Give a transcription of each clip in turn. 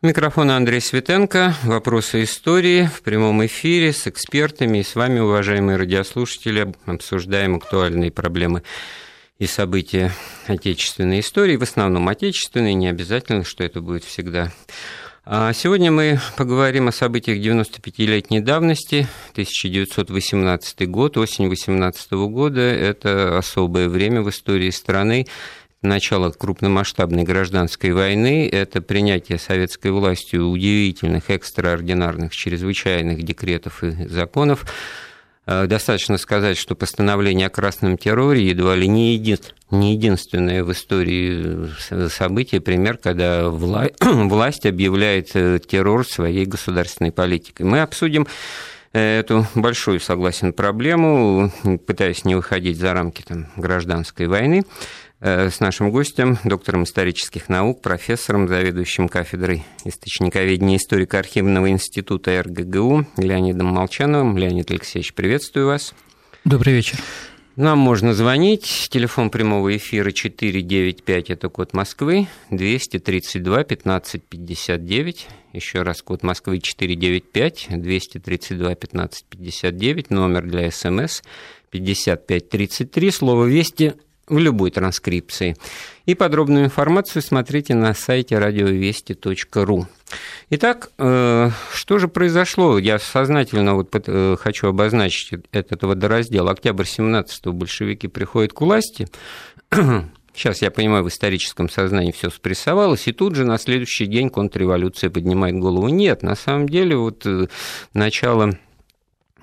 Микрофон Андрей Светенко. Вопросы истории в прямом эфире с экспертами. И с вами, уважаемые радиослушатели, обсуждаем актуальные проблемы и события отечественной истории, в основном отечественной, не обязательно, что это будет всегда. А сегодня мы поговорим о событиях 95-летней давности, 1918 год, осень 18 года. Это особое время в истории страны начало крупномасштабной гражданской войны, это принятие советской властью удивительных, экстраординарных, чрезвычайных декретов и законов. Э, достаточно сказать, что постановление о красном терроре едва ли не, един, не единственное в истории э, событие, пример, когда вла- власть объявляет э, террор своей государственной политикой. Мы обсудим эту большую, согласен, проблему, пытаясь не выходить за рамки там, гражданской войны. Э, с нашим гостем, доктором исторических наук, профессором, заведующим кафедрой источниковедения историка архивного института РГГУ Леонидом Молчановым. Леонид Алексеевич, приветствую вас. Добрый вечер. Нам можно звонить. Телефон прямого эфира 495, это код Москвы, 232 15 59. Еще раз код Москвы 495, 232 15 59, номер для СМС 5533, слово «Вести» в любой транскрипции. И подробную информацию смотрите на сайте радиовести.ру. Итак, э, что же произошло? Я сознательно вот э, хочу обозначить этот водораздел. Октябрь 17-го большевики приходят к власти. Сейчас, я понимаю, в историческом сознании все спрессовалось, и тут же на следующий день контрреволюция поднимает голову. Нет, на самом деле, вот э, начало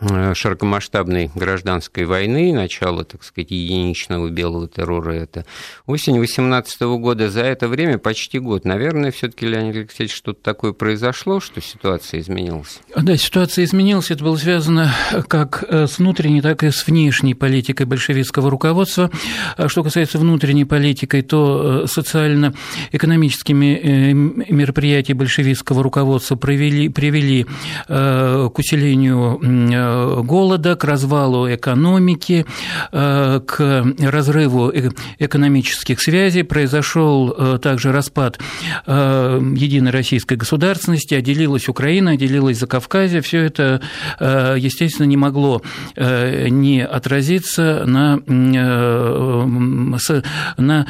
широкомасштабной гражданской войны, начало, так сказать, единичного белого террора, это осень 18 года. За это время почти год. Наверное, все таки Леонид Алексеевич, что-то такое произошло, что ситуация изменилась? Да, ситуация изменилась. Это было связано как э, с внутренней, так и с внешней политикой большевистского руководства. А что касается внутренней политики, то э, социально-экономическими мероприятия большевистского руководства привели, привели к усилению голода, к развалу экономики, э, к разрыву э, экономических связей, произошел э, также распад единой российской государственности, отделилась Украина, отделилась Закавказье, все это, естественно, не могло не отразиться на, на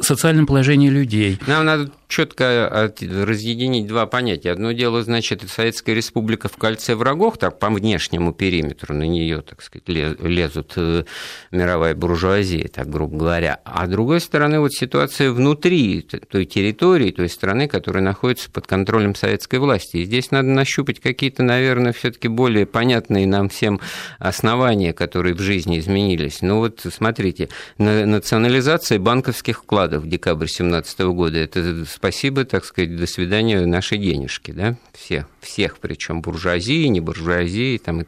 социальном положении людей. Нам надо четко разъединить два понятия. Одно дело, значит, Советская Республика в кольце врагов, так по внешнему периметру на нее, так сказать, лезут э, мировая буржуазия, так грубо говоря. А с другой стороны, вот ситуация внутри той территории, той страны, которая находится под контролем советской власти. И здесь надо нащупать какие-то, наверное, все-таки более понятные нам всем основания, которые в жизни изменились. Ну вот, смотрите, национализация банковских вкладов в декабрь 2017 года, это спасибо, так сказать, до свидания нашей денежки, да, все, всех, причем буржуазии, не буржуазии, там,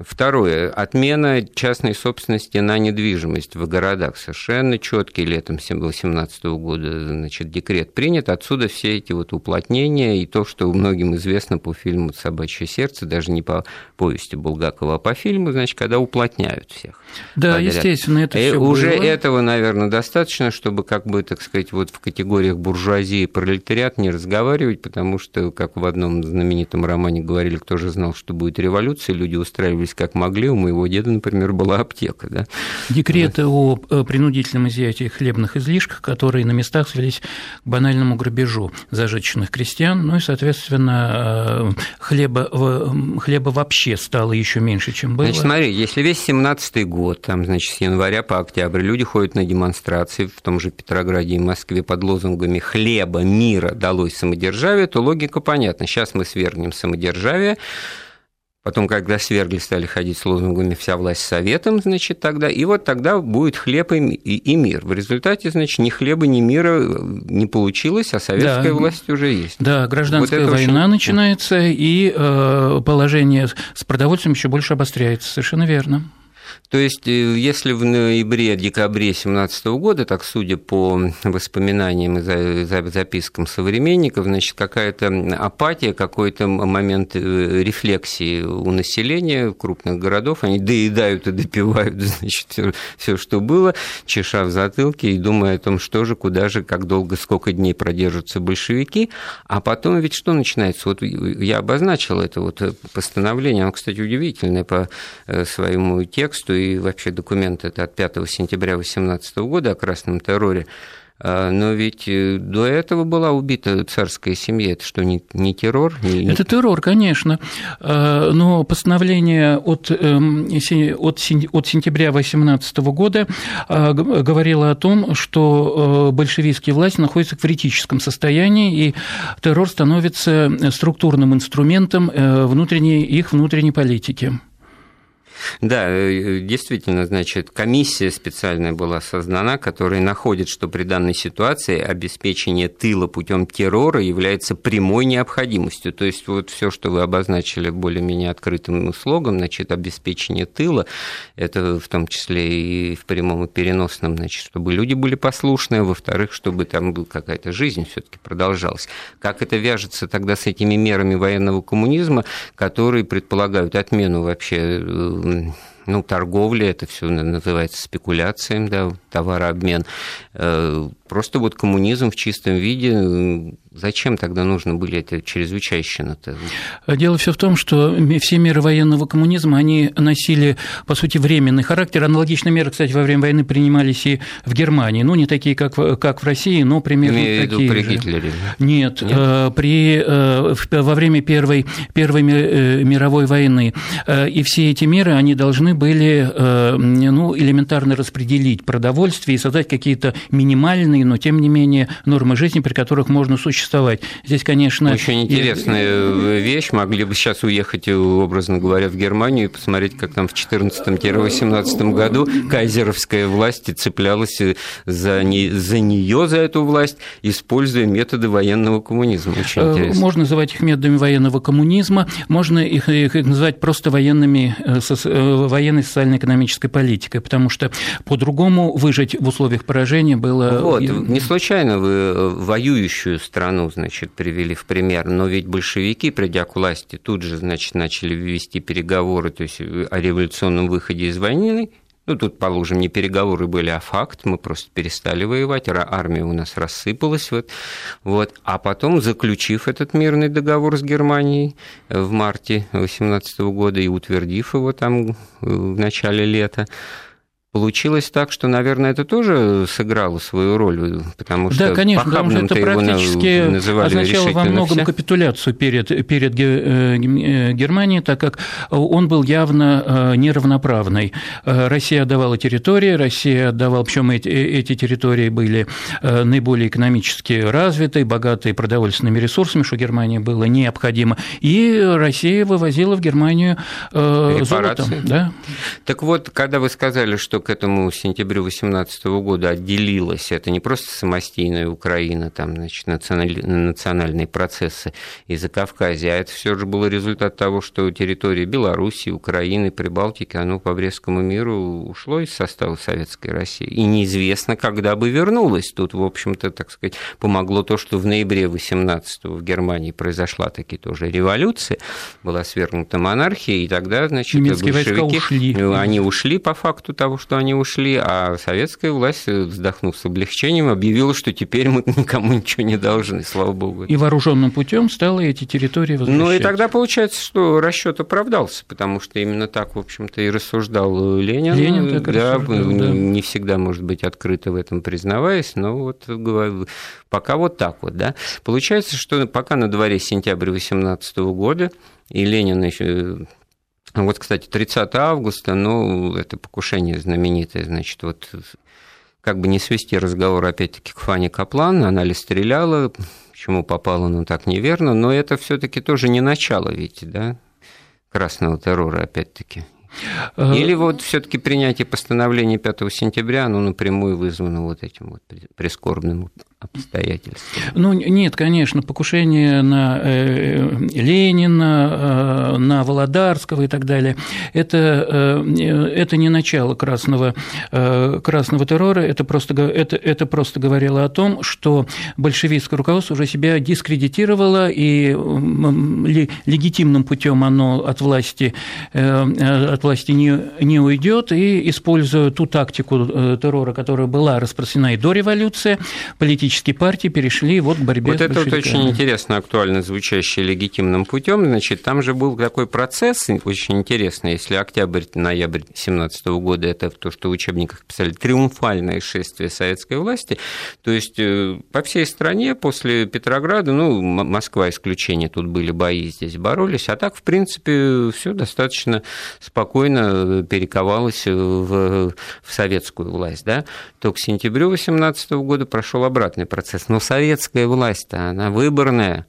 Второе. Отмена частной собственности на недвижимость в городах. Совершенно четкий летом 2018 года значит, декрет принят. Отсюда все эти вот уплотнения и то, что многим известно по фильму «Собачье сердце», даже не по повести Булгакова, а по фильму, значит, когда уплотняют всех. Да, подряд. естественно, это и Уже было. этого, наверное, достаточно, чтобы, как бы, так сказать, вот в категориях буржуазии и пролетариат не разговаривать, потому что, как в одном знаменитом романе говорили, кто же знал, что будет революция, люди устраивались как могли. У моего деда, например, была аптека. Да? Декреты да. о э, принудительном изъятии хлебных излишков, которые на местах свелись к банальному грабежу зажиточных крестьян, ну и, соответственно, э, хлеба, хлеба вообще стало еще меньше, чем было. Значит, смотри, если весь 17-й год, там, значит, с января по октябрь люди ходят на демонстрации в том же Петрограде и Москве под лозунгами «хлеба, мира, далось самодержавие», то логика понятна. Сейчас мы свергнем самодержавие, Потом, когда свергли, стали ходить с лозунгами «вся власть советом», значит, тогда, и вот тогда будет хлеб и, и, мир. В результате, значит, ни хлеба, ни мира не получилось, а советская да, власть уже есть. Да, гражданская вот война очень... начинается, и э, положение с продовольствием еще больше обостряется, совершенно верно. То есть, э, если в ноябре-декабре 2017 года, так судя по воспоминаниям и запискам современников, значит, какая-то апатия, какой-то момент э, рефлексии у населения крупных городов, они доедают и допивают, значит, все, что было, чеша в затылке и думая о том, что же, куда же, как долго, сколько дней продержатся большевики, а потом ведь что начинается? Вот я обозначил это вот постановление, оно, кстати, удивительное по э, своему тексту, и вообще документ это от 5 сентября 2018 года о красном терроре, а, но ведь э, до этого была убита царская семья. Это что, не, не террор? Не... Это террор, конечно. А, но постановление от, эм, от, от сентября 2018 года а, говорило о том, что э, большевистские власти находятся в критическом состоянии, и террор становится структурным инструментом э, внутренней, их внутренней политики. Да, э, действительно, значит, комиссия специальная была создана, которая находит, что при данной ситуации обеспечение тыла путем террора является прямой необходимостью. То есть вот все, что вы обозначили более-менее открытым слогом, значит, обеспечение тыла, это в том числе и в прямом и переносном, значит, чтобы люди были послушные, во-вторых, чтобы там была какая-то жизнь все-таки продолжалась. Как это вяжется тогда с этими мерами военного коммунизма, которые предполагают отмену вообще э, ну, торговля, это все называется спекуляцией, да, товарообмен. Э, просто вот коммунизм в чистом виде Зачем тогда нужно были это чрезвычайщина-то? Дело все в том, что все меры военного коммунизма, они носили, по сути, временный характер. Аналогичные меры, кстати, во время войны принимались и в Германии. Ну, не такие, как, как в России, но примерно Имею такие при же. Гитлере? Нет, Нет? Э, при, э, во время Первой, Первой э, мировой войны. И все эти меры, они должны были ну, элементарно распределить продовольствие и создать какие-то минимальные, но тем не менее нормы жизни, при которых можно существовать. Здесь, конечно... Очень интересная вещь. Могли бы сейчас уехать, образно говоря, в Германию и посмотреть, как там в 14-18 году кайзеровская власть цеплялась за, не, за нее, за эту власть, используя методы военного коммунизма. Очень э, интересно. Можно называть их методами военного коммунизма, можно их, их называть просто военными, э, э, военной социально-экономической политикой, потому что по-другому выжить в условиях поражения было... Вот, не случайно вы воюющую страну значит, привели в пример. Но ведь большевики, придя к власти, тут же, значит, начали вести переговоры, то есть о революционном выходе из войны, ну, тут, положим, не переговоры были, а факт. Мы просто перестали воевать, армия у нас рассыпалась. Вот. Вот. А потом, заключив этот мирный договор с Германией в марте 2018 года и утвердив его там в начале лета, Получилось так, что, наверное, это тоже сыграло свою роль, потому что да, конечно, потому что это практически означало во многом все. капитуляцию перед, перед э, э, Германией, так как он был явно э, неравноправный. Россия отдавала территории, Россия отдавала, причем эти, эти территории были наиболее экономически развиты, богатые продовольственными ресурсами, что Германии было необходимо, и Россия вывозила в Германию золото. Да? Так вот, когда вы сказали, что к этому сентябрю 2018 года отделилась, это не просто самостийная Украина, там, значит, национальные процессы из-за Кавказа, а это все же был результат того, что территория Белоруссии, Украины, Прибалтики, оно по Брестскому миру ушло из состава Советской России. И неизвестно, когда бы вернулось. Тут, в общем-то, так сказать, помогло то, что в ноябре 18 в Германии произошла таки тоже революция, была свергнута монархия, и тогда, значит, Немецкие большевики, ушли. они ушли по факту того, что что они ушли, а советская власть, вздохнув с облегчением, объявила, что теперь мы никому ничего не должны, слава богу. И вооруженным путем стало эти территории возвращать. Ну и тогда получается, что расчет оправдался, потому что именно так, в общем-то, и рассуждал Ленин. Ленин так да, рассуждал, да. Не всегда, может быть, открыто в этом признаваясь, но вот пока вот так вот, да. Получается, что пока на дворе сентябрь 18 года, и Ленин еще вот, кстати, 30 августа, ну, это покушение знаменитое, значит, вот как бы не свести разговор опять-таки к Фане Каплан, она ли стреляла, почему попала, ну, так неверно, но это все таки тоже не начало ведь, да, красного террора, опять-таки. Э, Или вот все-таки принятие постановления 5 сентября, оно напрямую вызвано вот этим вот прискорбным обстоятельствам? Ну, нет, конечно, покушение на э, Ленина, э, на Володарского и так далее, это, это не начало красного, красного террора, это просто, это, это просто говорило о том, что большевистское руководство уже себя дискредитировало, и легитимным путем оно от власти, от власти не, не уйдет, и используя ту тактику террора, которая была распространена и до революции, политические партии перешли вот к борьбе вот с это вот очень интересно, актуально звучащее легитимным путем. Значит, там же был такой процесс очень интересный, если октябрь-ноябрь 17 года это то, что в учебниках писали триумфальное шествие советской власти, то есть э, по всей стране после Петрограда, ну, Москва исключение, тут были бои, здесь боролись, а так, в принципе, все достаточно спокойно перековалось в, в советскую власть, да, то к сентябрю 18 года прошел обратный процесс, но советская власть-то, она выборная,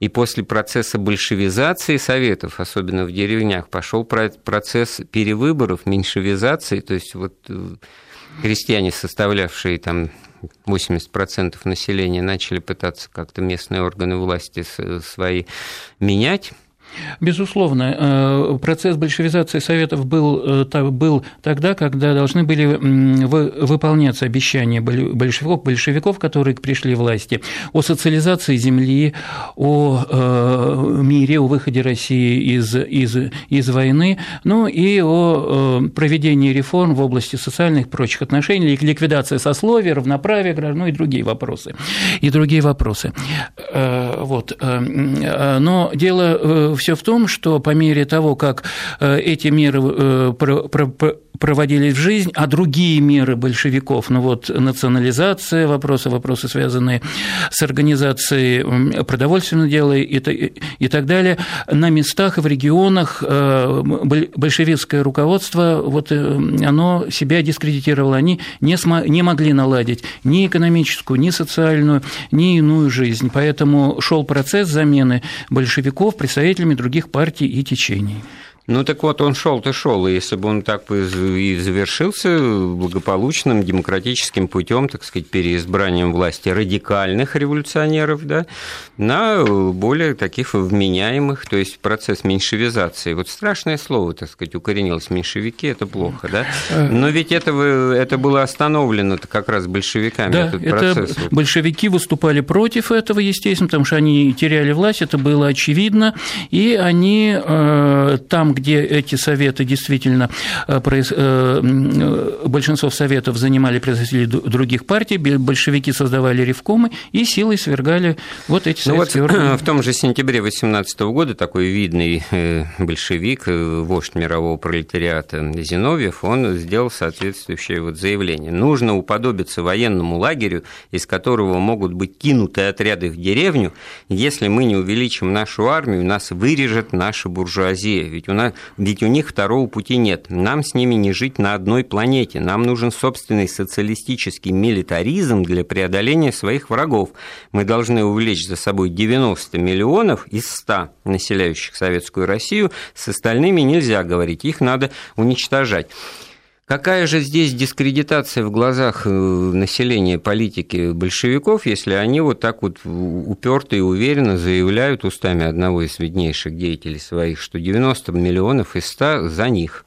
и после процесса большевизации Советов, особенно в деревнях, пошел процесс перевыборов, меньшевизации, то есть вот э, крестьяне, составлявшие там 80% населения, начали пытаться как-то местные органы власти свои менять Безусловно, э, процесс большевизации Советов был, э, был тогда, когда должны были выполняться обещания большевиков, большевиков, которые пришли к власти, о социализации земли, о э, мире, о выходе России из, из, из войны, ну и о проведении реформ в области социальных и прочих отношений, ликвидация сословия, равноправия граждан, ну и другие вопросы. И другие вопросы. Вот. Но дело все в том, что по мере того, как э, эти меры э, проводились в жизнь, а другие меры большевиков, ну вот национализация, вопросы, вопросы, связанные с организацией продовольственного дела и, и так далее, на местах и в регионах э, большевистское руководство, вот оно себя дискредитировало, они не, см- не могли наладить ни экономическую, ни социальную, ни иную жизнь, поэтому шел процесс замены большевиков представителями других партий и течений. Ну так вот, он шел-то шел, и если бы он так и завершился благополучным демократическим путем, так сказать, переизбранием власти радикальных революционеров, да, на более таких вменяемых, то есть процесс меньшевизации. Вот страшное слово, так сказать, укоренилось меньшевики, это плохо, да? Но ведь это, это было остановлено как раз большевиками, да, этот процесс. Это большевики выступали против этого, естественно, потому что они теряли власть, это было очевидно, и они э, там, где эти советы действительно, э, э, большинство советов занимали представители других партий, большевики создавали ревкомы и силой свергали вот эти ну советские вот органы. В том же сентябре 18 года такой видный э, большевик, вождь мирового пролетариата Зиновьев, он сделал соответствующее вот заявление. Нужно уподобиться военному лагерю, из которого могут быть кинуты отряды в деревню. Если мы не увеличим нашу армию, нас вырежет наша буржуазия. Ведь у нас ведь у них второго пути нет. Нам с ними не жить на одной планете. Нам нужен собственный социалистический милитаризм для преодоления своих врагов. Мы должны увлечь за собой 90 миллионов из 100 населяющих Советскую Россию. С остальными нельзя говорить, их надо уничтожать. Какая же здесь дискредитация в глазах э, населения политики большевиков, если они вот так вот уперто и уверенно заявляют устами одного из виднейших деятелей своих, что 90 миллионов из 100 за них?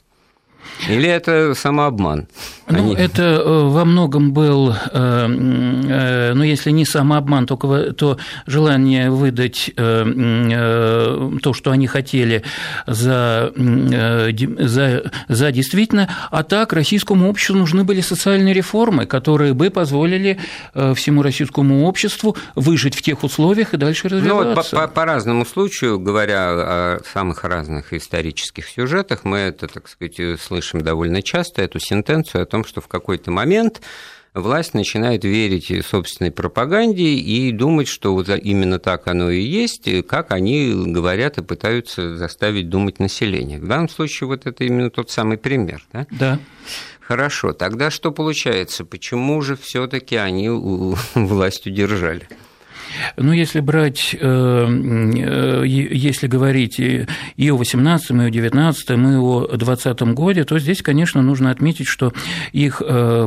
Или это самообман? Ну, Они... это э, во многом был, э, э, ну, если не самообман, только то желание выдать то, что они хотели за, за, за действительно, а так российскому обществу нужны были социальные реформы, которые бы позволили всему российскому обществу выжить в тех условиях и дальше развиваться. Ну, вот по, по, по разному случаю, говоря о самых разных исторических сюжетах, мы это, так сказать, слышим довольно часто, эту сентенцию о том, что в какой-то момент власть начинает верить собственной пропаганде и думать, что вот именно так оно и есть, как они говорят и пытаются заставить думать население. В данном случае вот это именно тот самый пример. Да. да. Хорошо, тогда что получается? Почему же все-таки они власть удержали? Ну, если брать, если говорить и о 18 и о 19 и о 20 годе, то здесь, конечно, нужно отметить, что их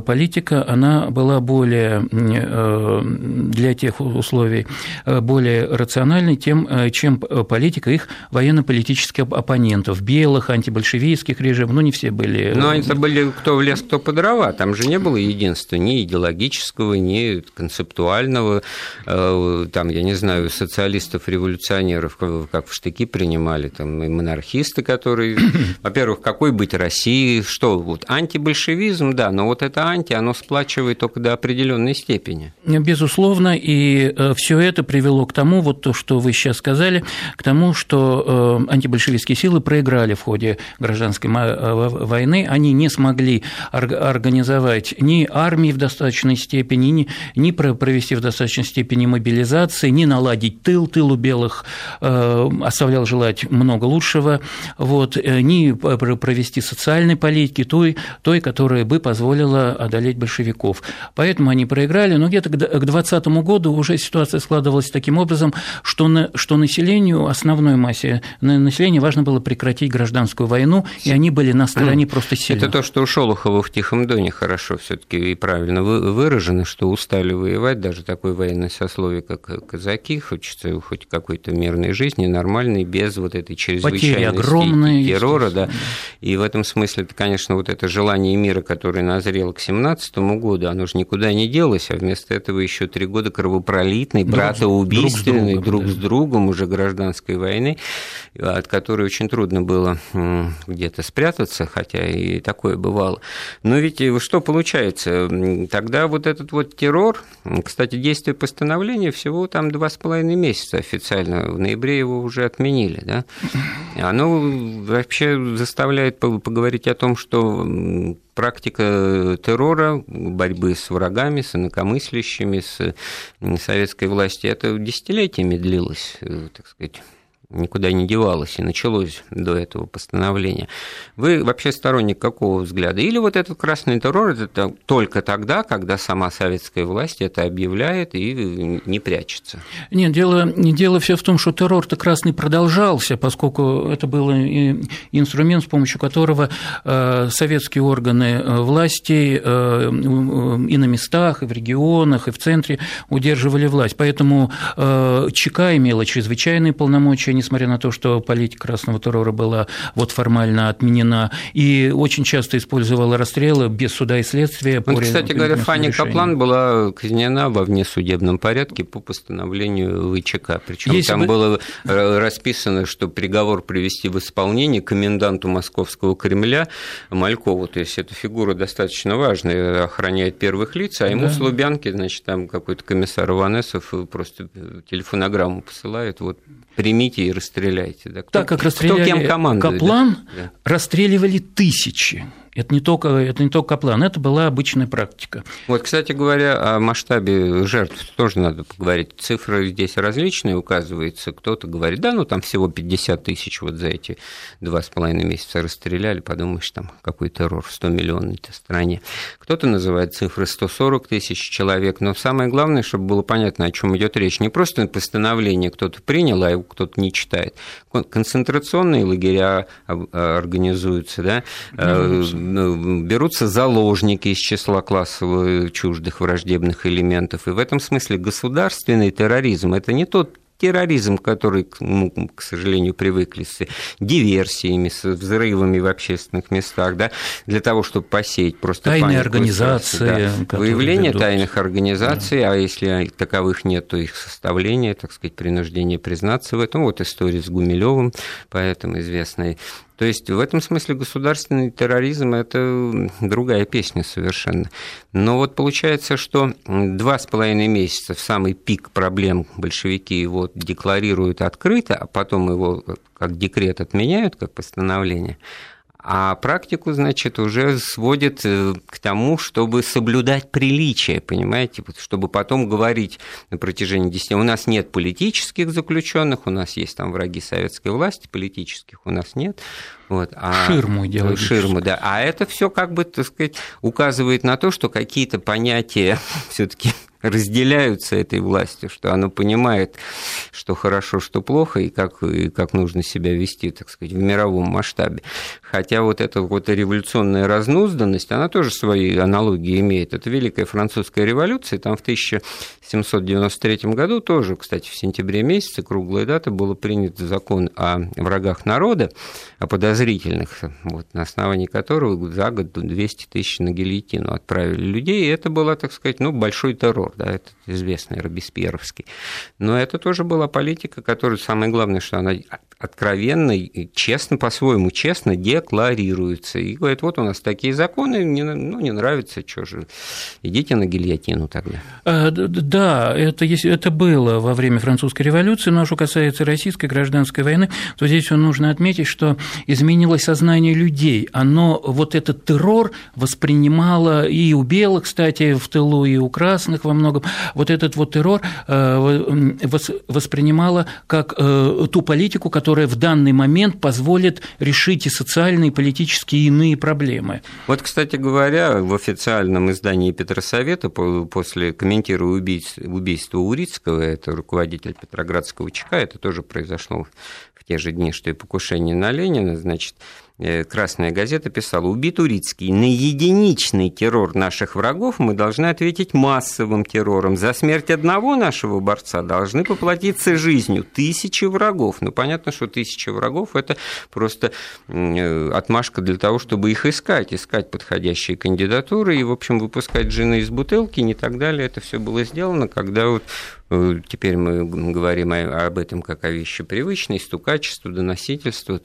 политика, она была более для тех условий более рациональной, тем, чем политика их военно-политических оппонентов, белых, антибольшевистских режимов, ну, не все были. Но это были кто в лес, кто по дрова, там же не было единства ни идеологического, ни концептуального, э, там, я не знаю, социалистов-революционеров, как в штыки принимали, там, и монархисты, которые, во-первых, какой быть России, что, вот, антибольшевизм, да, но вот это анти, оно сплачивает только до определенной степени. Безусловно, и э, все это привело к тому, вот то, что вы сейчас сказали, к тому, что э, антибольшевистские силы проиграли в ходе гражданской войны, они не смогли организовать ни армии в достаточной степени, ни, ни провести в достаточной степени мобилизации, ни наладить тыл, тыл у белых э, оставлял желать много лучшего, вот, э, ни провести социальной политики, той, той, которая бы позволила одолеть большевиков. Поэтому они проиграли, но где-то к 2020 году уже ситуация складывалась таким образом, что, на, что населению, основной массе населения важно было прекратить гражданскую войну, и они были на стороне просто сильно. Это то, что у Шолохова в Тихом Доне хорошо все таки и правильно выражено, что устали воевать даже такое военное сословие, как казаки, хочется хоть какой-то мирной жизни, нормальной, без вот этой чрезвычайности террора. Да. И в этом смысле, это, конечно, вот это желание мира, которое назрело к 17 году, оно же никуда не делось, а вместо этого еще три года кровопролитной, братоубийственной, друг, с другом, друг с другом уже гражданской войны, от которой очень трудно было где-то спрятаться, хотя и такое бывало. Но ведь что получается? Тогда вот этот вот террор, кстати, действие постановления всего там два с половиной месяца официально, в ноябре его уже отменили, да? Оно вообще заставляет поговорить о том, что практика террора, борьбы с врагами, с инакомыслящими, с советской властью, это десятилетиями длилось, э, так сказать никуда не девалось и началось до этого постановления. Вы вообще сторонник какого взгляда? Или вот этот красный террор это только тогда, когда сама советская власть это объявляет и не прячется? Нет, дело, дело все в том, что террор-то красный продолжался, поскольку это был инструмент, с помощью которого э, советские органы э, власти э, и на местах, и в регионах, и в центре удерживали власть. Поэтому ЧК имела чрезвычайные полномочия несмотря на то, что политика красного террора была вот формально отменена, и очень часто использовала расстрелы без суда и следствия. Вот, кстати говоря, Фанни Каплан была казнена во внесудебном порядке по постановлению ВЧК. Причем там бы... было расписано, что приговор привести в исполнение коменданту Московского Кремля Малькову. То есть эта фигура достаточно важная, охраняет первых лиц, а ему да. с Лубянки, значит, там какой-то комиссар Иванесов просто телефонограмму посылает, вот примите и расстреляйте. Да? Кто, так как расстреляли кто кем командует, Каплан, да? расстреливали тысячи. Это не, только, это не только Каплан, это была обычная практика. Вот, кстати говоря, о масштабе жертв тоже надо поговорить. Цифры здесь различные указываются. Кто-то говорит, да, ну там всего 50 тысяч вот за эти два с половиной месяца расстреляли, подумаешь, там какой террор в 100 миллионной стране. Кто-то называет цифры 140 тысяч человек, но самое главное, чтобы было понятно, о чем идет речь. Не просто постановление кто-то принял, а его кто-то не читает. Концентрационные лагеря организуются, да, ну, берутся заложники из числа классово чуждых враждебных элементов. И в этом смысле государственный терроризм – это не тот терроризм, который, ну, к сожалению, привыкли с диверсиями, с взрывами в общественных местах, да, для того, чтобы посеять просто Тайные организации. Да. Выявление ведут. тайных организаций, да. а если таковых нет, то их составление, так сказать, принуждение признаться в этом. Вот история с Гумилевым, поэтому известная. То есть в этом смысле государственный терроризм – это другая песня совершенно. Но вот получается, что два с половиной месяца в самый пик проблем большевики его декларируют открыто, а потом его как декрет отменяют, как постановление, а практику, значит, уже сводит э, к тому, чтобы соблюдать приличие, понимаете, чтобы потом говорить на протяжении 10 у нас нет политических заключенных, у нас есть там враги советской власти, политических у нас нет. Вот, а, ширму делают. Ширму, да. А это все как бы, так сказать, указывает на то, что какие-то понятия все-таки разделяются этой властью, что оно понимает, что хорошо, что плохо, и как, и как нужно себя вести, так сказать, в мировом масштабе. Хотя вот эта вот революционная разнузданность, она тоже свои аналогии имеет. Это Великая Французская революция, там в 1793 году тоже, кстати, в сентябре месяце, круглая дата, был принят закон о врагах народа, о подозрительных, вот, на основании которого за год 200 тысяч на гильотину отправили людей, и это была, так сказать, ну, большой террор, да, это известный Робеспьеровский. Но это тоже была политика, которая, самое главное, что она откровенно и честно, по-своему честно декларируется. И говорит, вот у нас такие законы, не, ну, не нравится, что же, идите на гильотину тогда. А, да, это, это было во время французской революции, но что касается российской гражданской войны, то здесь нужно отметить, что изменилось сознание людей. Оно, вот этот террор воспринимало и у белых, кстати, в тылу, и у красных во многом, вот этот вот террор э, воспринимало как э, ту политику, которая в данный момент позволит решить и социальные, и политические, и иные проблемы. Вот, кстати говоря, в официальном издании Петросовета после комментируя убийство, Урицкого, это руководитель Петроградского ЧК, это тоже произошло в те же дни, что и покушение на Ленина, значит, Красная газета писала, убит Урицкий. На единичный террор наших врагов мы должны ответить массовым террором. За смерть одного нашего борца должны поплатиться жизнью тысячи врагов. Ну, понятно, что тысячи врагов – это просто э, отмашка для того, чтобы их искать, искать подходящие кандидатуры и, в общем, выпускать жены из бутылки и так далее. Это все было сделано, когда вот Э, теперь мы говорим об этом как о вещи привычной, стукачеству, доносительству.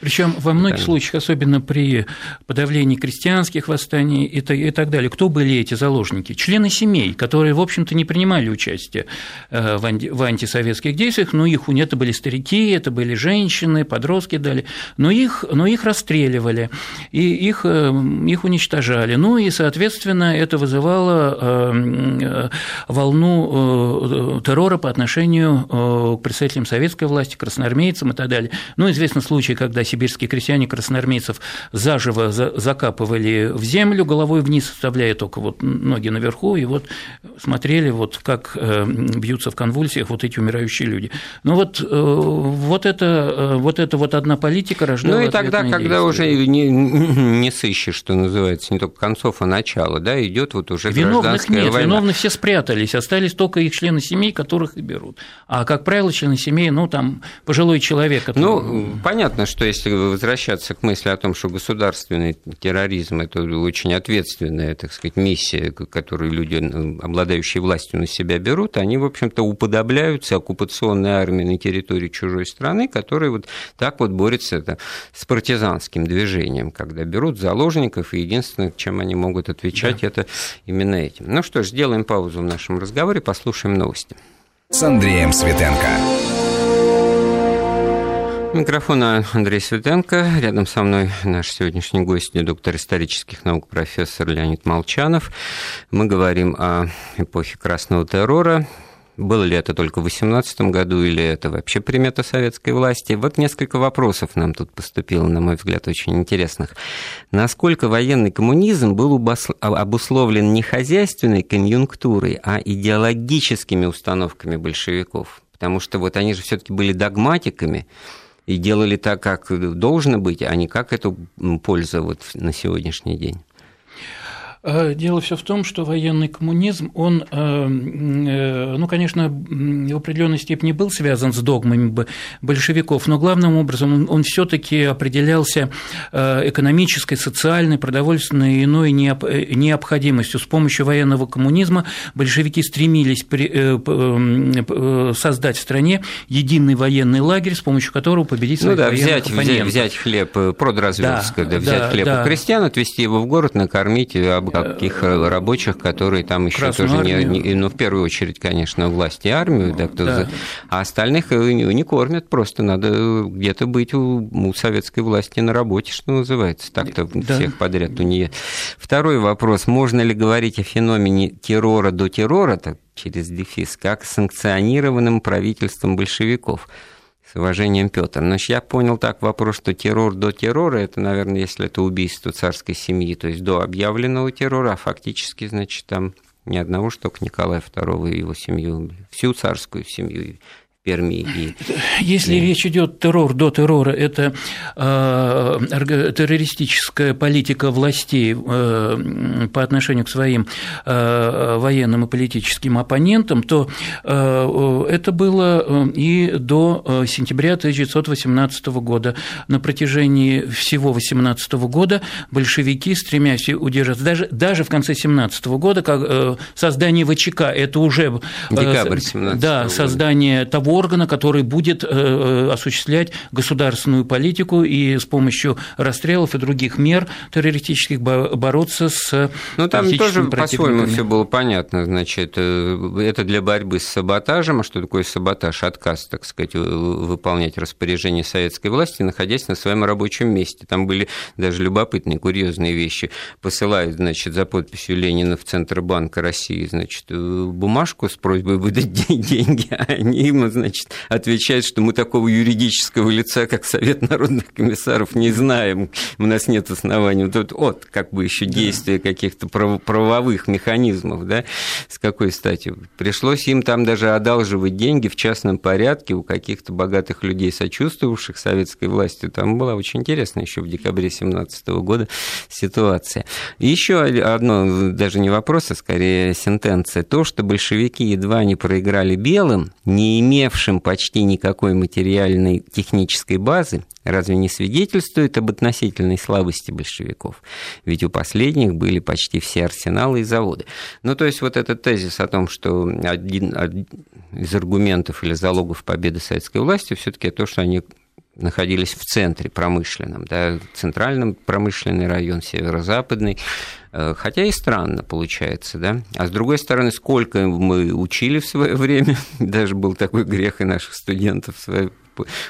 Причем во многих случаях, особенно при подавлении крестьянских восстаний и так далее, кто были эти заложники? Члены семей, которые, в общем-то, не принимали участие э, в антисоветских действиях, но их это были старики, это были женщины, подростки дали, но их, но их расстреливали, и их, э, их уничтожали. Ну и, соответственно, это вызывало волну террора по отношению э, к представителям советской власти, красноармейцам и так далее. Ну, известны случаи, когда сибирские крестьяне красноармейцев заживо закапывали в землю головой вниз, оставляя только вот ноги наверху, и вот смотрели, вот как э, бьются в конвульсиях вот эти умирающие люди. Ну, вот, э, вот, это, вот это вот одна политика рождала Ну, и тогда, когда действия. уже не, не сыщешь, что называется, не только концов, а начала, да, идет вот уже Виновных нет, война. виновных все спрятались, остались только их члены семей, которых и берут. А, как правило, члены семьи, ну, там, пожилой человек. Который... Ну, понятно, что если возвращаться к мысли о том, что государственный терроризм – это очень ответственная, так сказать, миссия, которую люди, обладающие властью, на себя берут, они, в общем-то, уподобляются оккупационной армии на территории чужой страны, которая вот так вот борется это, с партизанским движением, когда берут заложников, и единственное, чем они могут отвечать, да. это именно этим. Ну что ж, сделаем паузу в нашем разговоре, послушаем новости новости. С Андреем Светенко. Микрофона Андрей Светенко. Рядом со мной наш сегодняшний гость, доктор исторических наук, профессор Леонид Молчанов. Мы говорим о эпохе Красного террора, было ли это только в 2018 году или это вообще примета советской власти? Вот несколько вопросов нам тут поступило, на мой взгляд, очень интересных. Насколько военный коммунизм был обусловлен не хозяйственной конъюнктурой, а идеологическими установками большевиков? Потому что вот они же все-таки были догматиками, и делали так, как должно быть, а не как эту пользу вот на сегодняшний день. А, дело все в том, что военный коммунизм, он, э, э, ну, конечно, в определенной степени был связан с догмами большевиков, но главным образом он все-таки определялся э, экономической, социальной, продовольственной и иной необходимостью. С помощью военного коммунизма большевики стремились создать в стране единый военный лагерь, с помощью которого победить своих ну, да, взять, взять, взять хлеб, продразверстка, да, да, взять да, хлеб да. у крестьян, отвезти его в город, накормить, каких э, рабочих, которые там еще тоже не, не, ну, в первую очередь, конечно, власть и армию, да, кто да. а остальных э, не, не кормят, просто надо где-то быть у, у советской власти на работе, что называется, так-то да. всех подряд у нее. Второй вопрос, можно ли говорить о феномене террора до террора, так, через дефис, как санкционированным правительством большевиков? С уважением, Петр. Значит, я понял так вопрос, что террор до террора, это, наверное, если это убийство царской семьи, то есть до объявленного террора, а фактически, значит, там ни одного, что только Николая II и его семью, всю царскую семью Перми. И, Если и... речь идет террор до террора, это э, террористическая политика властей э, по отношению к своим э, военным и политическим оппонентам, то э, это было э, и до э, сентября 1918 года. На протяжении всего 18 года большевики, стремясь удержаться, даже, даже в конце 17 года, как э, создание ВЧК, это уже Декабрь 17 да, создание того органа, который будет э, э, осуществлять государственную политику и с помощью расстрелов и других мер террористических бороться с Ну, там тоже по-своему все было понятно. Значит, э, это для борьбы с саботажем. А что такое саботаж? Отказ, так сказать, выполнять распоряжение советской власти, находясь на своем рабочем месте. Там были даже любопытные, курьезные вещи. Посылают, значит, за подписью Ленина в Центробанк России, значит, бумажку с просьбой выдать деньги, а они им, значит, отвечает, что мы такого юридического лица, как Совет народных комиссаров, не знаем, у нас нет оснований. Вот, вот, вот как бы еще действия каких-то правовых механизмов, да, с какой стати. Пришлось им там даже одалживать деньги в частном порядке у каких-то богатых людей, сочувствовавших советской власти. Там была очень интересная еще в декабре 2017 года ситуация. Еще одно, даже не вопрос, а скорее сентенция. То, что большевики едва не проиграли белым, не имевшим почти никакой материальной технической базы, разве не свидетельствует об относительной слабости большевиков? Ведь у последних были почти все арсеналы и заводы. Ну, то есть вот этот тезис о том, что один, из аргументов или залогов победы советской власти все-таки то, что они находились в центре промышленном, да, центральном промышленный район, северо-западный, э, хотя и странно получается, да. А с другой стороны, сколько мы учили в свое время, даже был такой грех и наших студентов в свое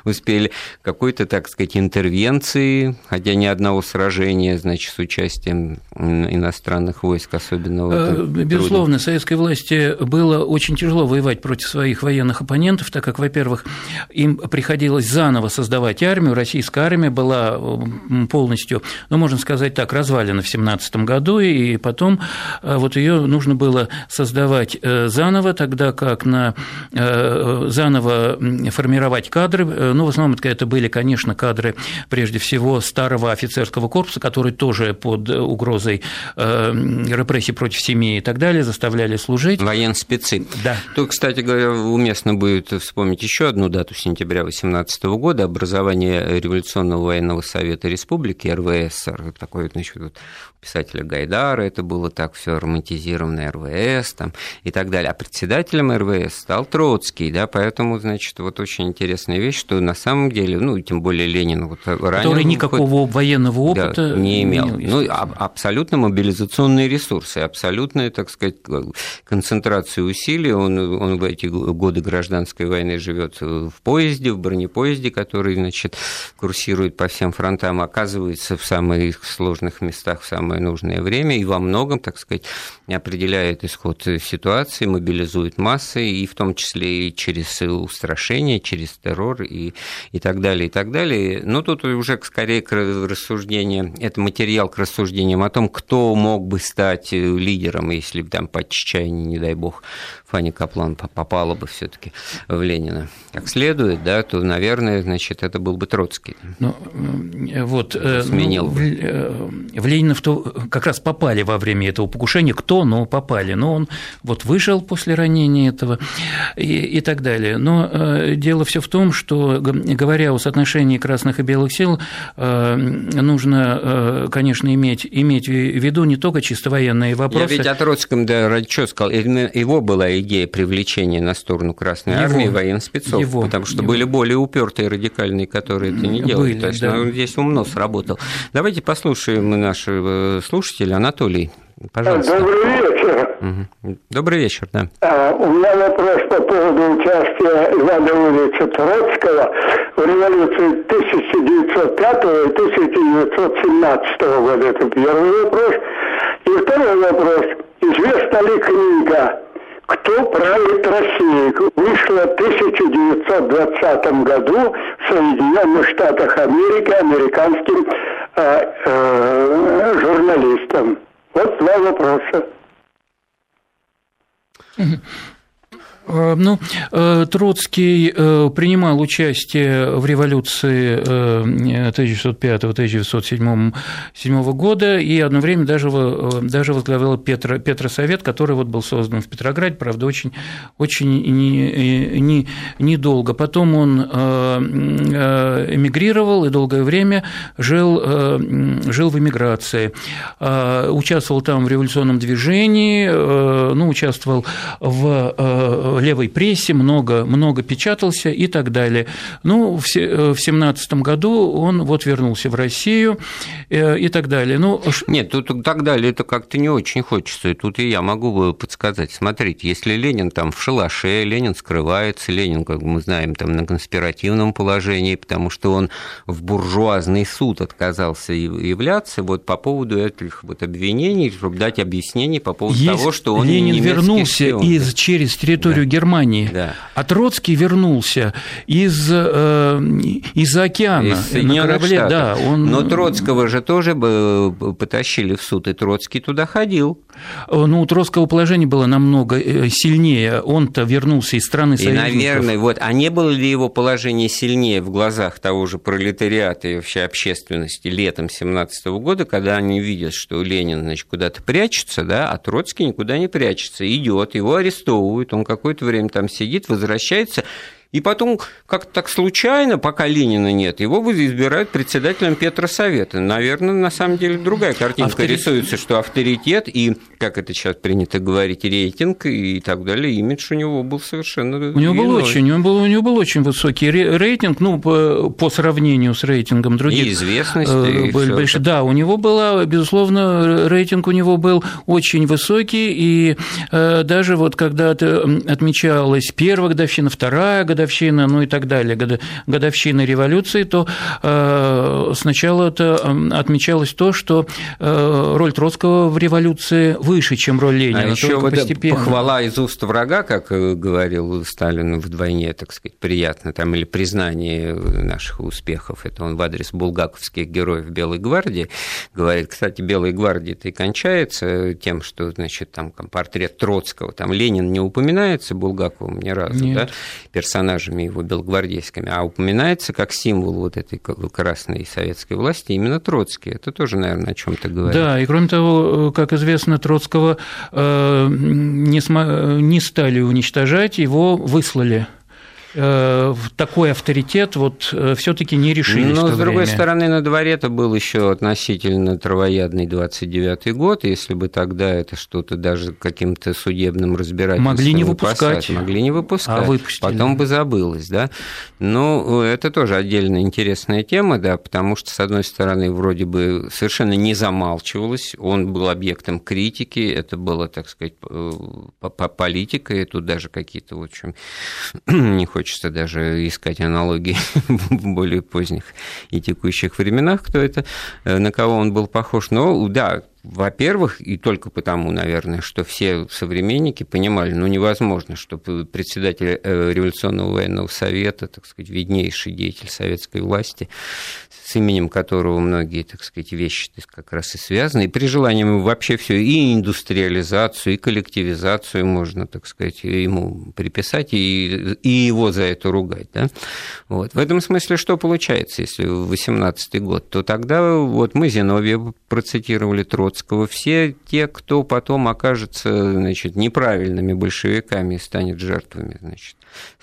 успели какой-то, так сказать, интервенции, хотя ни одного сражения, значит, с участием иностранных войск особенно. Э, безусловно, трудно. советской власти было очень тяжело воевать против своих военных оппонентов, так как, во-первых, им приходилось заново создавать армию, российская армия была полностью, ну, можно сказать так, развалена в 17 году, и потом э, вот ее нужно было создавать э, заново, тогда как на заново формировать кадры, кадры, э, ну, в основном это были, конечно, кадры, прежде всего, старого офицерского корпуса, который тоже под угрозой э, репрессий против семьи и так далее заставляли служить. Военспецы. Да. Тут, кстати говоря, уместно будет вспомнить еще одну дату сентября 18 года, образование Революционного военного совета республики, РВСР, такой, значит, писателя Гайдара, это было так все романтизировано, РВС там, и так далее. А председателем РВС стал Троцкий, да, поэтому, значит, вот очень интересная вещь, что на самом деле, ну, тем более Ленин вот ранее... Который никакого хоть, военного опыта да, не имел. Не имел ну, а, абсолютно мобилизационные ресурсы, абсолютная, так сказать, концентрация усилий. Он, он в эти годы гражданской войны живет в поезде, в бронепоезде, который, значит, курсирует по всем фронтам, оказывается в самых сложных местах, в самое нужное время и во многом, так сказать, определяет исход ситуации, мобилизует массы, и в том числе и через устрашение, через террор и, и так далее, и так далее. Но тут уже скорее к рассуждению, это материал к рассуждениям о том, кто мог бы стать лидером, если бы там по чечаянию, не дай бог, Фанни Каплан попала бы все-таки в Ленина как следует, да, то, наверное, значит, это был бы Троцкий. Ну, вот, э, Сменил ну, в, э, в Ленина в то, как раз попали во время этого покушения, кто, но попали. Но он вот вышел после ранения этого и, и так далее. Но э, дело все в том, что, говоря о соотношении красных и белых сил, нужно, конечно, иметь, иметь в виду не только чисто военные вопросы. Я ведь о Троцком, да, ради чего сказал, его была идея привлечения на сторону Красной его, Армии военспецов, его, потому что его. были более упертые радикальные, которые это не делали. Были, То есть да. ну, здесь умно сработал. Давайте послушаем нашего слушателя Анатолий. Пожалуйста. Добрый вечер. Угу. Добрый вечер, да. А, у меня вопрос по поводу участия Ивана Ильича Троцкого в революции 1905 и 1917 года. Это первый вопрос. И второй вопрос. Известна ли книга кто правит Россией? Вышла в 1920 году в Соединенных Штатах Америки американским э, э, журналистам. Вот два вопроса. Э, ну, э, Троцкий э, принимал участие в революции 1905-1907 года и одно время даже, даже возглавлял Петро, Петросовет, который вот был создан в Петрограде, правда, очень, очень недолго. Не, не долго. Потом он эмигрировал и долгое время жил, жил в эмиграции. Участвовал там в революционном движении, ну, участвовал в левой прессе, много, много печатался и так далее. Ну, в 17 году он вот вернулся в Россию э, и так далее. Ну, Нет, тут так далее это как-то не очень хочется. И тут и я могу подсказать. Смотрите, если Ленин там в шалаше, Ленин скрывается, Ленин, как мы знаем, там на конспиративном положении, потому что он в буржуазный суд отказался являться, вот по поводу этих вот обвинений, чтобы дать объяснение по поводу Есть того, что он Ленин вернулся из, через территорию Германии, да. а Троцкий вернулся из, э, из океана из на корабле. Штатов. Да, он... Но Троцкого же тоже бы потащили в суд, и Троцкий туда ходил. Э, ну, у Троцкого положение было намного э, сильнее. Он-то вернулся из страны и, союзников. наверное, вот, а не было ли его положение сильнее в глазах того же пролетариата и вообще общественности летом 17 года, когда они видят, что Ленин, значит, куда-то прячется, да, а Троцкий никуда не прячется, идет, его арестовывают, он какое-то время там сидит, возвращается, и потом, как-то так случайно, пока Ленина нет, его избирают председателем Петросовета. Наверное, на самом деле другая картинка Авторитет. рисуется, что авторитет и, как это сейчас принято говорить, рейтинг и так далее, имидж у него был совершенно У него был очень, у него был, у него был очень высокий рейтинг, ну, по, по сравнению с рейтингом других. И известность. Э, и больше, да, у него было, безусловно, рейтинг у него был очень высокий, и э, даже вот когда отмечалась первая годовщина, вторая годовщина, годовщина, ну и так далее, годовщина революции, то э, сначала это отмечалось то, что э, роль Троцкого в революции выше, чем роль Ленина. А еще вот постепенно... похвала из уст врага, как э, говорил Сталин вдвойне, так сказать, приятно, там, или признание наших успехов, это он в адрес булгаковских героев Белой гвардии говорит, кстати, Белой гвардии-то и кончается тем, что, значит, там портрет Троцкого, там Ленин не упоминается Булгаковым ни разу, Нет. да, персонаж персонажами его белогвардейскими, а упоминается как символ вот этой красной советской власти именно Троцкий. Это тоже, наверное, о чем то говорит. Да, и кроме того, как известно, Троцкого э, не, не стали уничтожать, его выслали Э, такой авторитет вот э, все-таки не решили. Но, с другой время. стороны, на дворе это был еще относительно травоядный 29-й год, если бы тогда это что-то даже каким-то судебным разбирательством могли не выпускать. Посад, могли не выпускать. А выпустили. Потом бы забылось, да. Ну, это тоже отдельно интересная тема, да, потому что, с одной стороны, вроде бы совершенно не замалчивалось, он был объектом критики, это было, так сказать, э, политика, и тут даже какие-то, в общем, не хочется даже искать аналогии в более поздних и текущих временах, кто это, э, на кого он был похож. Но да, во-первых, и только потому, наверное, что все современники понимали, ну, невозможно, чтобы председатель э, Революционного военного совета, так сказать, виднейший деятель советской власти, с именем которого многие, так сказать, вещи как раз и связаны, и при желании вообще все и индустриализацию, и коллективизацию можно, так сказать, ему приписать, и, и его за это ругать. Да? Вот. В этом смысле что получается, если в 18 год, то тогда вот мы Зиновьева процитировали Троцкого, все те, кто потом окажется значит, неправильными большевиками и станет жертвами значит,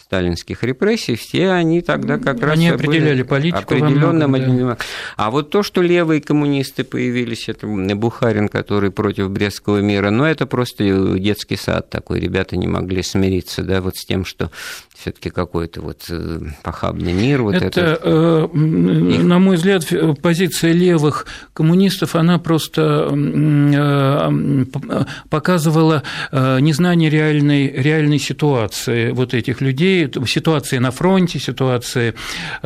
сталинских репрессий, все они тогда как раз они определяли политику определенным. Да. А вот то, что левые коммунисты появились, это Бухарин, который против Брестского мира, но ну, это просто детский сад такой, ребята не могли смириться, да, вот с тем, что все-таки какой-то вот э, похабный мир. Вот это, это... Э, на мой взгляд, позиция левых коммунистов, она просто э, показывала незнание реальной, реальной ситуации вот этих этих людей, ситуации на фронте, ситуации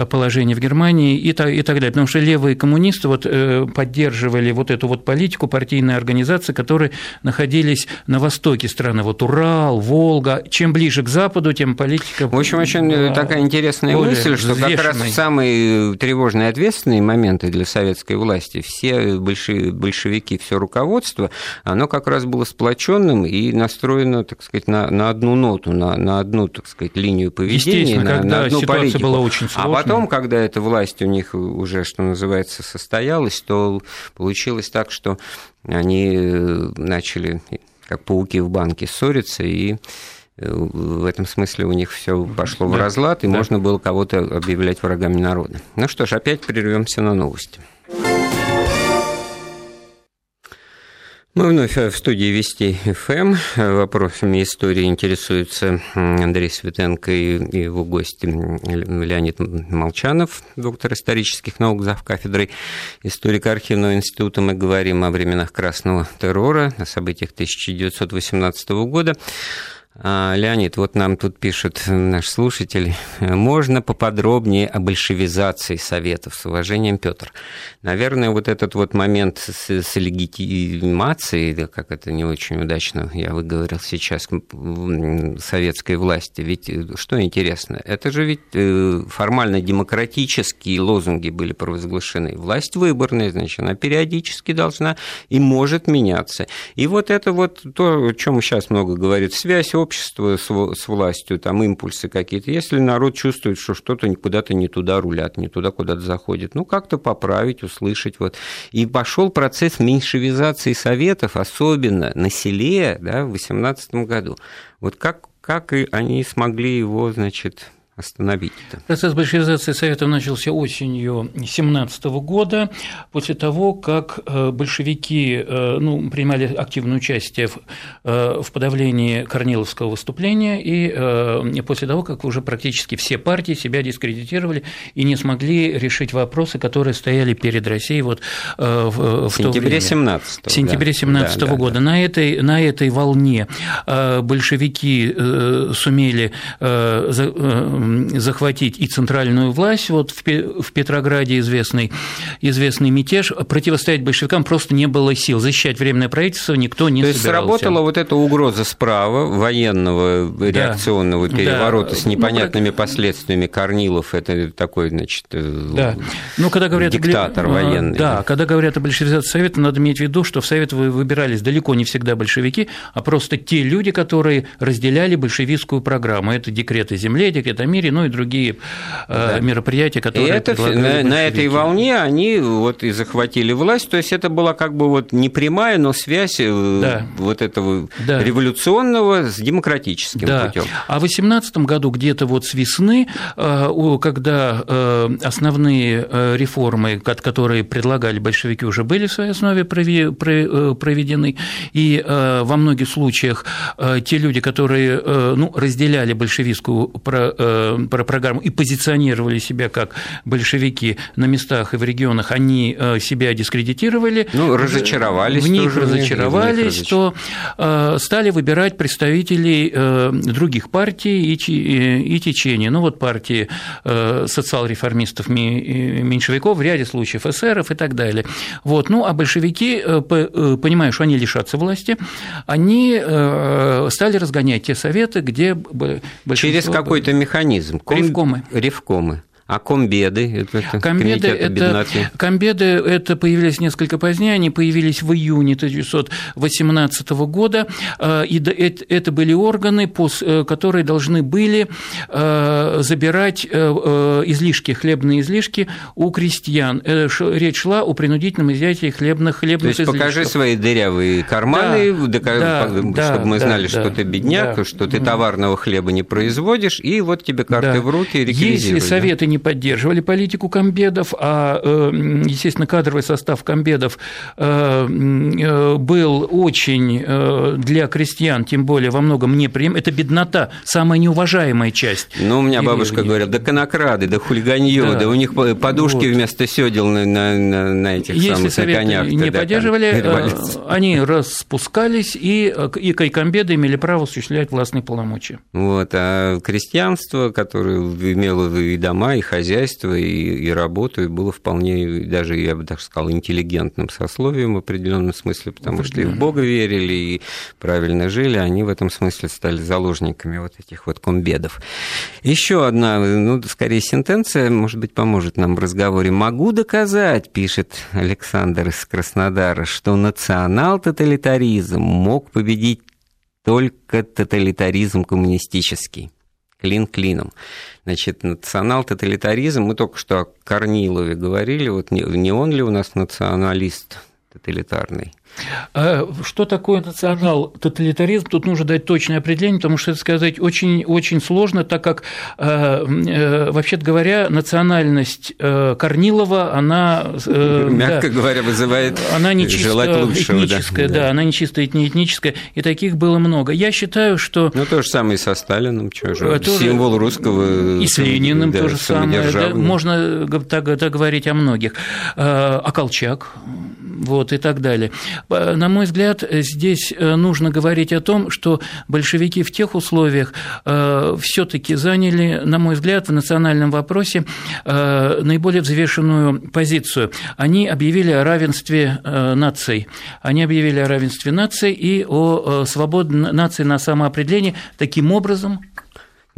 положения в Германии и так, и так далее. Потому что левые коммунисты вот поддерживали вот эту вот политику партийной организации, которые находились на востоке страны, вот Урал, Волга. Чем ближе к западу, тем политика... В общем, очень такая интересная мысль, что взвешенной. как раз в самые тревожные ответственные моменты для советской власти все большевики, все руководство, оно как раз было сплоченным и настроено, так сказать, на, на одну ноту, на, на одну, так сказать, линию поведения, на, когда на одну ситуация политику. была очень сложной. А потом, когда эта власть у них уже, что называется, состоялась, то получилось так, что они э, начали как пауки в банке ссориться и э, в этом смысле у них все пошло да, в разлад, и да. можно было кого-то объявлять врагами народа. Ну что ж, опять прервемся на новости. Мы вновь в студии Вести ФМ. Вопросами истории интересуется Андрей Светенко и его гость Леонид Молчанов, доктор исторических наук, зав. кафедрой историко-архивного института. Мы говорим о временах красного террора, о событиях 1918 года. А, Леонид, вот нам тут пишет наш слушатель, можно поподробнее о большевизации Советов с уважением, Петр. Наверное, вот этот вот момент с, с легитимацией, как это не очень удачно я выговорил сейчас, советской власти, ведь э, что интересно, это же ведь э, формально демократические лозунги были провозглашены. Власть выборная, значит, она периодически должна и может меняться. И вот это вот то, о чем сейчас много говорит, связь общества с, с властью, там импульсы какие-то. Если народ чувствует, что что-то куда-то не туда рулят, не туда куда-то заходит, ну как-то поправить, услышать. Вот. И пошел процесс меньшевизации советов, особенно на селе да, в 2018 году. Вот как, как они смогли его, значит, остановить это? Процесс большевизации Советов начался осенью 17 года, после того, как э, большевики э, ну, принимали активное участие в, э, в подавлении Корниловского выступления, и после того, как уже практически все партии себя дискредитировали и не смогли решить вопросы, которые стояли перед Россией вот в, в сентябре 17 В сентябре 17 да, да, года. Да, да. На, этой, на этой волне большевики сумели захватить и центральную власть, вот в Петрограде известный, известный мятеж, противостоять большевикам просто не было сил, защищать временное правительство никто не То собирался. То есть сработала вот эта угроза справа, военного реакционного да, переворота да. с непонятными ну, последствиями Корнилов, это такой, значит, э, да. ну, когда говорят диктатор о, военный. Да, когда говорят о большевизации Совета, надо иметь в виду, что в Совет выбирались далеко не всегда большевики, а просто те люди, которые разделяли большевистскую программу. Это декреты земле, декрет о мире, ну и другие э, да. мероприятия, которые и это, на, на этой волне они вот и захватили власть, то есть это была как бы вот не прямая, но связь э, да. вот этого да. революционного с демократическим да. путем. А в 18 году где-то вот с весны, э, когда основные реформы, которые предлагали большевики, уже были в своей основе проведены, и во многих случаях те люди, которые ну, разделяли большевистскую программу и позиционировали себя как большевики на местах и в регионах, они э, себя дискредитировали. Ну, разочаровались. В них разочаровались, то э, стали выбирать представителей э, других партий и течений. Ну, вот партии социал-реформистов, меньшевиков, в ряде случаев эсеров и так далее. Вот. Ну, а большевики, понимая, что они лишатся власти, они стали разгонять те советы, где Через какой-то механизм. Ревкомы. Ревкомы. А комбеды? Это комбеды, это, комбеды это появились несколько позднее, они появились в июне 1918 года, э, и это были органы, э, которые должны были э, забирать излишки, хлебные излишки у крестьян. Речь шла о принудительном изъятии хлебных хлебных То есть излишков. покажи свои дырявые карманы, да, чтобы да, мы знали, да, что ты бедняк, да, что ты товарного хлеба не производишь, и вот тебе карты да. в руки, Если советы не не поддерживали политику комбедов, а, э, естественно, кадровый состав комбедов был очень для крестьян, тем более во многом неприем. Это беднота, самая неуважаемая часть. Ну, у меня бабушка говорит, да конокрады, да хулиганье, да. да у них подушки вот. вместо седел на, на, на этих Если самых на конях. не да, поддерживали, они распускались, и, и кайкомбеды имели право осуществлять властные полномочия. Вот, а крестьянство, которое имело и дома, и хозяйство, и, и работу, и было вполне, даже, я бы так сказал, интеллигентным сословием в определенном смысле, потому что и в Бога верили, и правильно жили, они в этом смысле стали заложниками вот этих вот комбедов. Еще одна, ну, скорее, сентенция, может быть, поможет нам в разговоре. «Могу доказать», пишет Александр из Краснодара, что национал-тоталитаризм мог победить только тоталитаризм коммунистический клин клином. Значит, национал-тоталитаризм, мы только что о Корнилове говорили, вот не он ли у нас националист тоталитарный? А что такое национал-тоталитаризм? Тут нужно дать точное определение, потому что это сказать очень, очень сложно, так как, э, э, вообще-то говоря, национальность э, Корнилова, она... Мягко да, говоря, вызывает она не чисто желать лучшего. Этническая, да. да, она не чисто этническая, и таких было много. Я считаю, что... Ну, то же самое и со Сталиным, что же, тоже... символ русского... И с Лениным да, то же самое, да, можно так, так говорить о многих. А Колчак, вот, и так далее. На мой взгляд, здесь э, нужно говорить о том, что большевики в тех условиях э, все-таки заняли, на мой взгляд, в национальном вопросе э, наиболее взвешенную позицию. Они объявили о равенстве наций. Они объявили о равенстве наций и о свободе нации на самоопределение. Таким образом,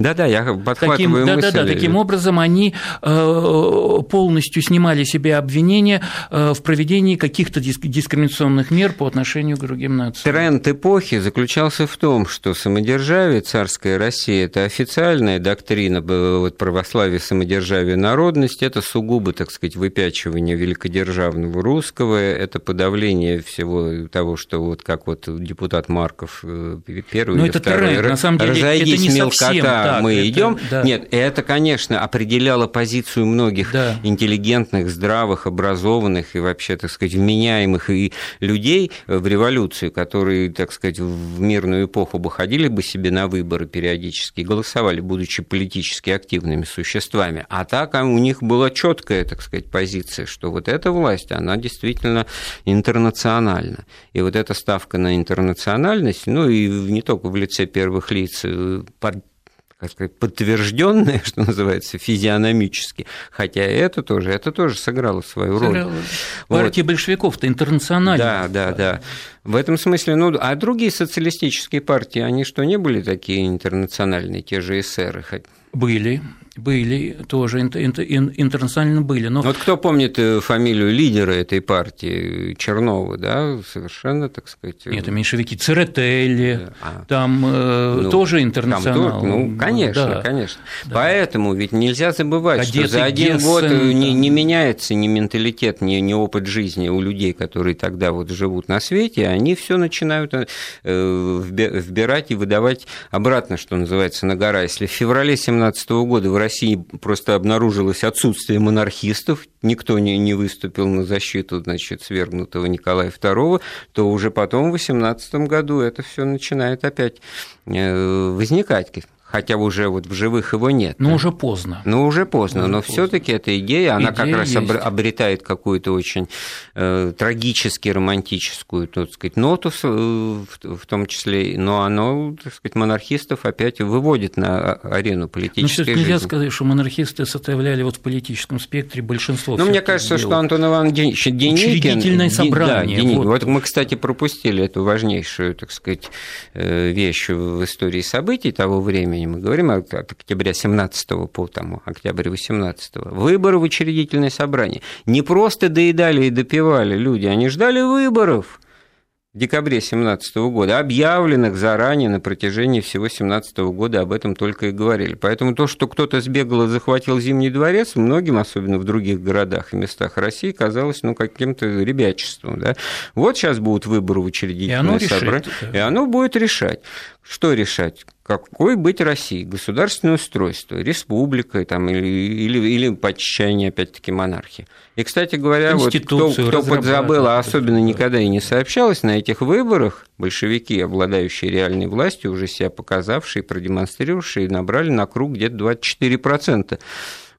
да-да, я подхватываю таким, мысль. Да-да-да, таким образом они э, полностью снимали себе обвинения э, в проведении каких-то дискриминационных мер по отношению к другим нациям. Тренд эпохи заключался в том, что самодержавие, царская Россия – это официальная доктрина вот, православия, самодержавия, народность, это сугубо, так сказать, выпячивание великодержавного русского, это подавление всего того, что вот как вот депутат Марков э, первый Но или это второй, тренд, на самом деле, это не совсем так, мы идем. Да. Нет, это, конечно, определяло позицию многих да. интеллигентных, здравых, образованных и вообще, так сказать, вменяемых и людей в революцию, которые, так сказать, в мирную эпоху бы ходили бы себе на выборы периодически, голосовали, будучи политически активными существами. А так у них была четкая, так сказать, позиция, что вот эта власть, она действительно интернациональна. И вот эта ставка на интернациональность, ну и не только в лице первых лиц, э, как сказать, подтвержденное, что называется, физиономически, хотя это тоже, это тоже сыграло свою сыграло. роль. Партия вот. большевиков-то интернациональная. Да, да, да. В этом смысле, ну, а другие социалистические партии, они что, не были такие интернациональные, те же эсеры? Были, были, тоже интернационально были. Но... Вот кто помнит э, фамилию лидера этой партии, Чернова, да, совершенно, так сказать... Нет, это меньшевики, Церетели, да. а, там э, ну, тоже интернационал. Там, ну, конечно, да. конечно. Да. Поэтому ведь нельзя забывать, Кадеты, что за один Гессен, год э, не, не меняется ни менталитет, ни, ни опыт жизни у людей, которые тогда вот живут на свете, они все начинают вбирать и выдавать обратно, что называется, на гора. Если в феврале 2017 года в России просто обнаружилось отсутствие монархистов, никто не, не выступил на защиту значит, свергнутого Николая II, то уже потом, в 18 году, это все начинает опять э, возникать хотя уже вот в живых его нет. Но да? уже поздно. Ну, уже поздно, уже но все таки эта идея, она идея как раз есть. обретает какую-то очень э, трагически романтическую, так сказать, ноту в, в том числе, но оно, так сказать, монархистов опять выводит на арену политической но жизни. нельзя сказать, что монархисты составляли вот в политическом спектре большинство. Ну, мне кажется, что Антон Иванович Деникин... Учредительное собрание. Да, Деникин. Вот. вот мы, кстати, пропустили эту важнейшую, так сказать, э, вещь в истории событий того времени, времени, мы говорим от, октября 17 по там, октябрь 18 выборы в учредительное собрание. Не просто доедали и допивали люди, они ждали выборов в декабре 2017 года, объявленных заранее на протяжении всего 2017 года, об этом только и говорили. Поэтому то, что кто-то сбегал и захватил Зимний дворец, многим, особенно в других городах и местах России, казалось ну, каким-то ребячеством. Да? Вот сейчас будут выборы в учредительное собрание, и оно будет решать. Что решать? Какой быть России? Государственное устройство, республика там, или, или, или подчинение, опять-таки, монархии. И, кстати говоря, вот кто, кто подзабыл, а особенно никогда и не сообщалось, на этих выборах большевики, обладающие реальной властью, уже себя показавшие, продемонстрировавшие, набрали на круг где-то 24%,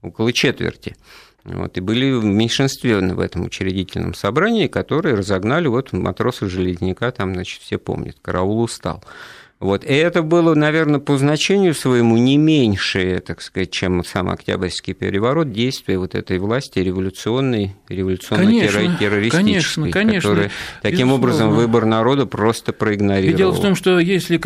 около четверти. Вот, и были в меньшинстве в этом учредительном собрании, которые разогнали вот матросы железняка, там, значит, все помнят, караул устал. Вот. И это было, наверное, по значению своему не меньшее, так сказать, чем сам Октябрьский переворот, действие вот этой власти революционной, революционно-террористической, конечно, конечно, которая таким безусловно. образом выбор народа просто проигнорировал. дело в том, что если,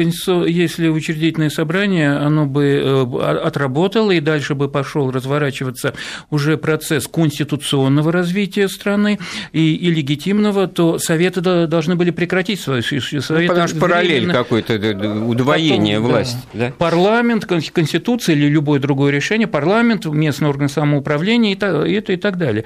если учредительное собрание, оно бы э, отработало и дальше бы пошел разворачиваться уже процесс конституционного развития страны и, и легитимного, то Советы должны были прекратить свою... Ну, потому что параллель какой-то удвоение Потом, власти. Да. Да? Парламент, Конституция или любое другое решение, парламент, местный орган самоуправления и, так, это и так далее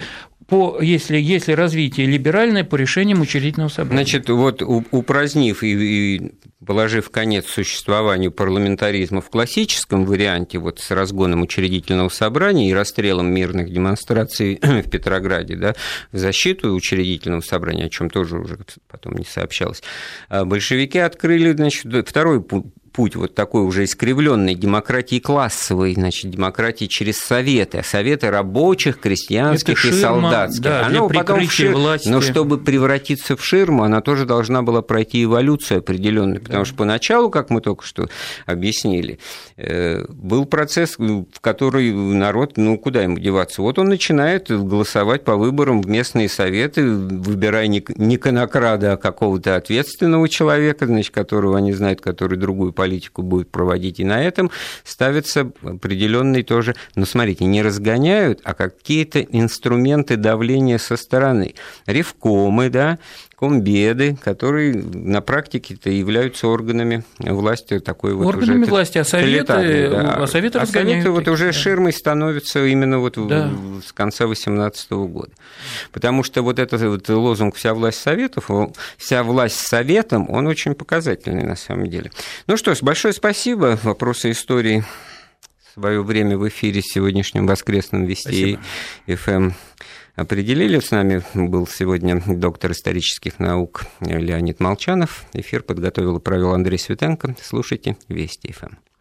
по, если, если развитие либеральное, по решениям учредительного собрания. Значит, вот упразднив и, и положив конец существованию парламентаризма в классическом варианте, вот с разгоном учредительного собрания и расстрелом мирных демонстраций в Петрограде, да, в защиту учредительного собрания, о чем тоже уже потом не сообщалось, а большевики открыли значит, второй путь вот такой уже искривленной демократии классовой, значит, демократии через советы, а советы рабочих, крестьянских ширма, и солдатских. Да, она потом в шир... власти. Но чтобы превратиться в ширму, она тоже должна была пройти эволюцию определенную, потому да. что поначалу, как мы только что объяснили, э, был процесс, в который народ, ну куда ему деваться, вот он начинает голосовать по выборам в местные советы, выбирая не конокрада, а какого-то ответственного человека, значит, которого они знают, который другую политику будет проводить, и на этом ставятся определенные тоже, но смотрите, не разгоняют, а какие-то инструменты давления со стороны. Ревкомы, да, комбеды, которые на практике-то являются органами власти такой вот органами уже власти, а советы, да. а советы, а советы вот уже да. ширмой становятся именно вот да. с конца 18 года, потому что вот этот вот лозунг "вся власть советов", вся власть советом, он очень показательный на самом деле. Ну что ж, большое спасибо. Вопросы истории свое время в эфире сегодняшнем воскресном Вести ФМ определили. С нами был сегодня доктор исторических наук Леонид Молчанов. Эфир подготовил и провел Андрей Светенко. Слушайте Вести ФМ.